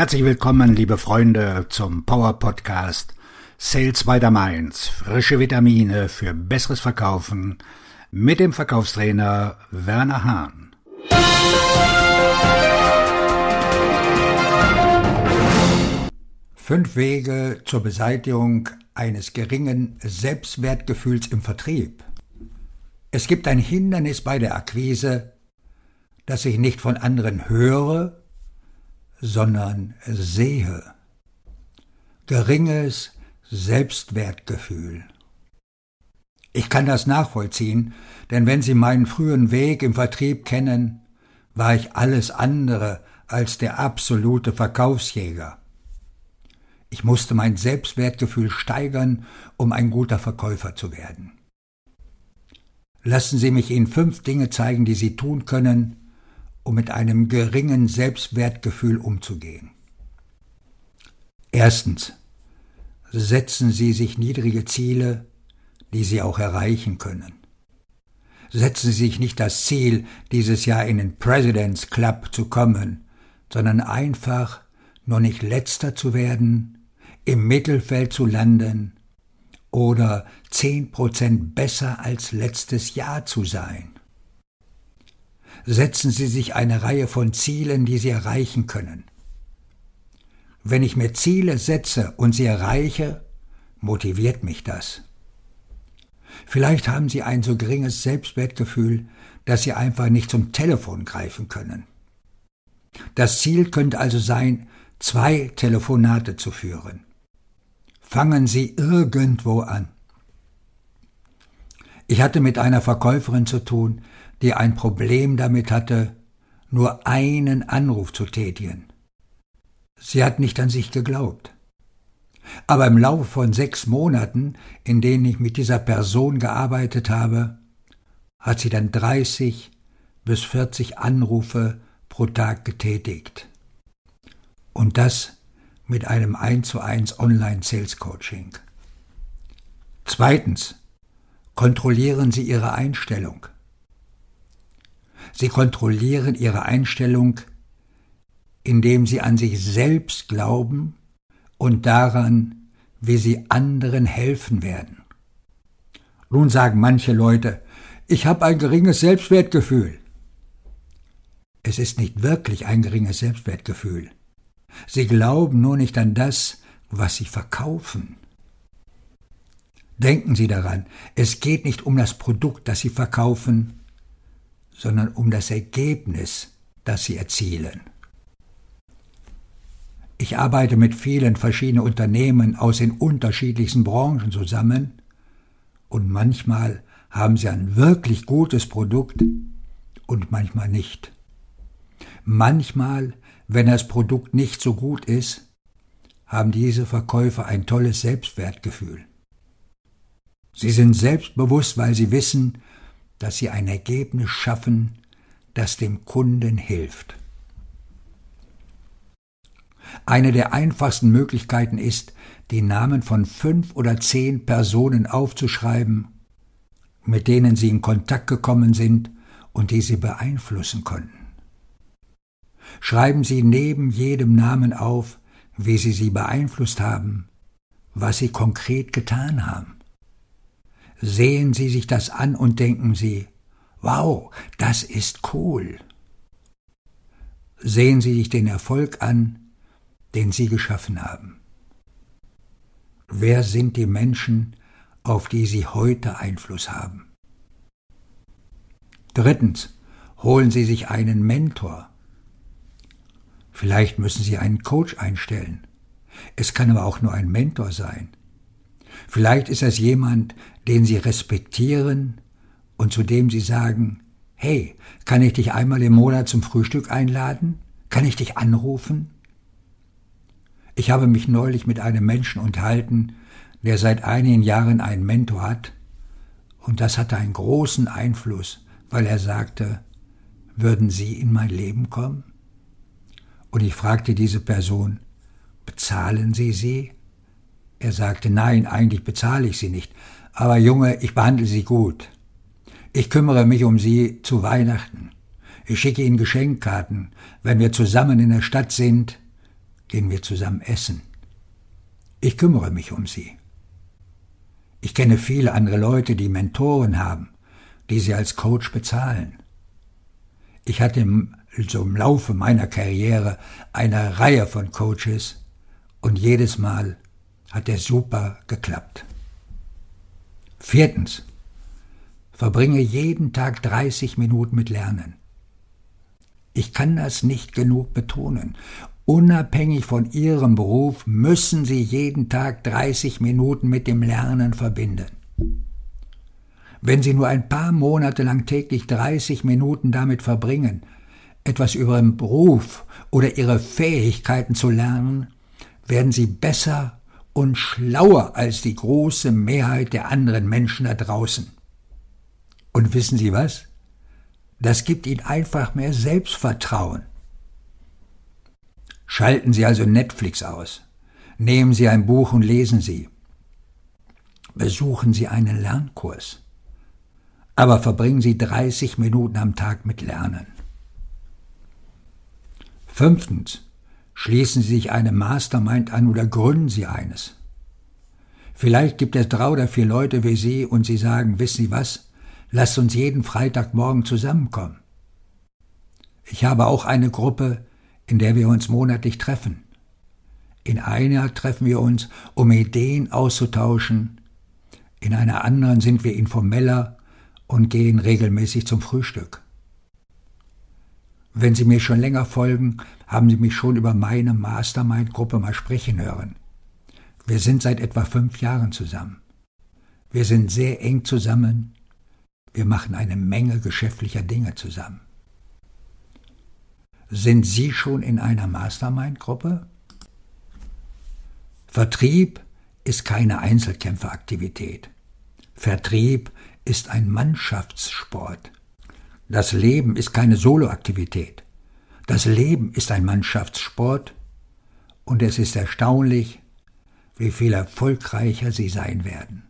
Herzlich willkommen, liebe Freunde, zum Power Podcast Sales by the Mainz. Frische Vitamine für besseres Verkaufen mit dem Verkaufstrainer Werner Hahn. Fünf Wege zur Beseitigung eines geringen Selbstwertgefühls im Vertrieb. Es gibt ein Hindernis bei der Akquise, das ich nicht von anderen höre, sondern sehe. Geringes Selbstwertgefühl. Ich kann das nachvollziehen, denn wenn Sie meinen frühen Weg im Vertrieb kennen, war ich alles andere als der absolute Verkaufsjäger. Ich musste mein Selbstwertgefühl steigern, um ein guter Verkäufer zu werden. Lassen Sie mich Ihnen fünf Dinge zeigen, die Sie tun können, um mit einem geringen Selbstwertgefühl umzugehen. Erstens. Setzen Sie sich niedrige Ziele, die Sie auch erreichen können. Setzen Sie sich nicht das Ziel, dieses Jahr in den President's Club zu kommen, sondern einfach nur nicht letzter zu werden, im Mittelfeld zu landen oder zehn Prozent besser als letztes Jahr zu sein setzen Sie sich eine Reihe von Zielen, die Sie erreichen können. Wenn ich mir Ziele setze und sie erreiche, motiviert mich das. Vielleicht haben Sie ein so geringes Selbstwertgefühl, dass Sie einfach nicht zum Telefon greifen können. Das Ziel könnte also sein, zwei Telefonate zu führen. Fangen Sie irgendwo an. Ich hatte mit einer Verkäuferin zu tun, die ein Problem damit hatte, nur einen Anruf zu tätigen. Sie hat nicht an sich geglaubt. Aber im Laufe von sechs Monaten, in denen ich mit dieser Person gearbeitet habe, hat sie dann 30 bis 40 Anrufe pro Tag getätigt. Und das mit einem 1 zu 1 Online Sales Coaching. Zweitens, kontrollieren Sie Ihre Einstellung. Sie kontrollieren ihre Einstellung, indem sie an sich selbst glauben und daran, wie sie anderen helfen werden. Nun sagen manche Leute, ich habe ein geringes Selbstwertgefühl. Es ist nicht wirklich ein geringes Selbstwertgefühl. Sie glauben nur nicht an das, was sie verkaufen. Denken Sie daran, es geht nicht um das Produkt, das Sie verkaufen, sondern um das Ergebnis, das sie erzielen. Ich arbeite mit vielen verschiedenen Unternehmen aus den unterschiedlichsten Branchen zusammen und manchmal haben sie ein wirklich gutes Produkt und manchmal nicht. Manchmal, wenn das Produkt nicht so gut ist, haben diese Verkäufer ein tolles Selbstwertgefühl. Sie sind selbstbewusst, weil sie wissen, dass sie ein Ergebnis schaffen, das dem Kunden hilft. Eine der einfachsten Möglichkeiten ist, die Namen von fünf oder zehn Personen aufzuschreiben, mit denen sie in Kontakt gekommen sind und die sie beeinflussen konnten. Schreiben Sie neben jedem Namen auf, wie Sie sie beeinflusst haben, was Sie konkret getan haben sehen Sie sich das an und denken Sie, wow, das ist cool. Sehen Sie sich den Erfolg an, den Sie geschaffen haben. Wer sind die Menschen, auf die Sie heute Einfluss haben? Drittens, holen Sie sich einen Mentor. Vielleicht müssen Sie einen Coach einstellen. Es kann aber auch nur ein Mentor sein. Vielleicht ist es jemand, den Sie respektieren und zu dem Sie sagen, hey, kann ich dich einmal im Monat zum Frühstück einladen? Kann ich dich anrufen? Ich habe mich neulich mit einem Menschen unterhalten, der seit einigen Jahren einen Mentor hat, und das hatte einen großen Einfluss, weil er sagte, würden Sie in mein Leben kommen? Und ich fragte diese Person, bezahlen Sie sie? Er sagte, nein, eigentlich bezahle ich sie nicht, aber Junge, ich behandle sie gut. Ich kümmere mich um sie zu Weihnachten. Ich schicke ihnen Geschenkkarten, wenn wir zusammen in der Stadt sind. gehen wir zusammen essen. Ich kümmere mich um sie. Ich kenne viele andere Leute, die Mentoren haben, die sie als Coach bezahlen. Ich hatte im, so im Laufe meiner Karriere eine Reihe von Coaches und jedes Mal hat er super geklappt. Viertens. Verbringe jeden Tag 30 Minuten mit Lernen. Ich kann das nicht genug betonen. Unabhängig von Ihrem Beruf müssen Sie jeden Tag 30 Minuten mit dem Lernen verbinden. Wenn Sie nur ein paar Monate lang täglich 30 Minuten damit verbringen, etwas über Ihren Beruf oder Ihre Fähigkeiten zu lernen, werden Sie besser und schlauer als die große Mehrheit der anderen Menschen da draußen. Und wissen Sie was? Das gibt Ihnen einfach mehr Selbstvertrauen. Schalten Sie also Netflix aus. Nehmen Sie ein Buch und lesen Sie. Besuchen Sie einen Lernkurs. Aber verbringen Sie 30 Minuten am Tag mit Lernen. Fünftens. Schließen Sie sich einem Mastermind an oder gründen Sie eines. Vielleicht gibt es drei oder vier Leute wie Sie und Sie sagen, wissen Sie was? Lasst uns jeden Freitagmorgen zusammenkommen. Ich habe auch eine Gruppe, in der wir uns monatlich treffen. In einer treffen wir uns, um Ideen auszutauschen, in einer anderen sind wir informeller und gehen regelmäßig zum Frühstück. Wenn Sie mir schon länger folgen, haben Sie mich schon über meine Mastermind-Gruppe mal sprechen hören. Wir sind seit etwa fünf Jahren zusammen. Wir sind sehr eng zusammen. Wir machen eine Menge geschäftlicher Dinge zusammen. Sind Sie schon in einer Mastermind-Gruppe? Vertrieb ist keine Einzelkämpferaktivität. Vertrieb ist ein Mannschaftssport. Das Leben ist keine Soloaktivität. Das Leben ist ein Mannschaftssport und es ist erstaunlich, wie viel erfolgreicher Sie sein werden.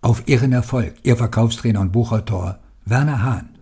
Auf Ihren Erfolg, Ihr Verkaufstrainer und Buchautor Werner Hahn.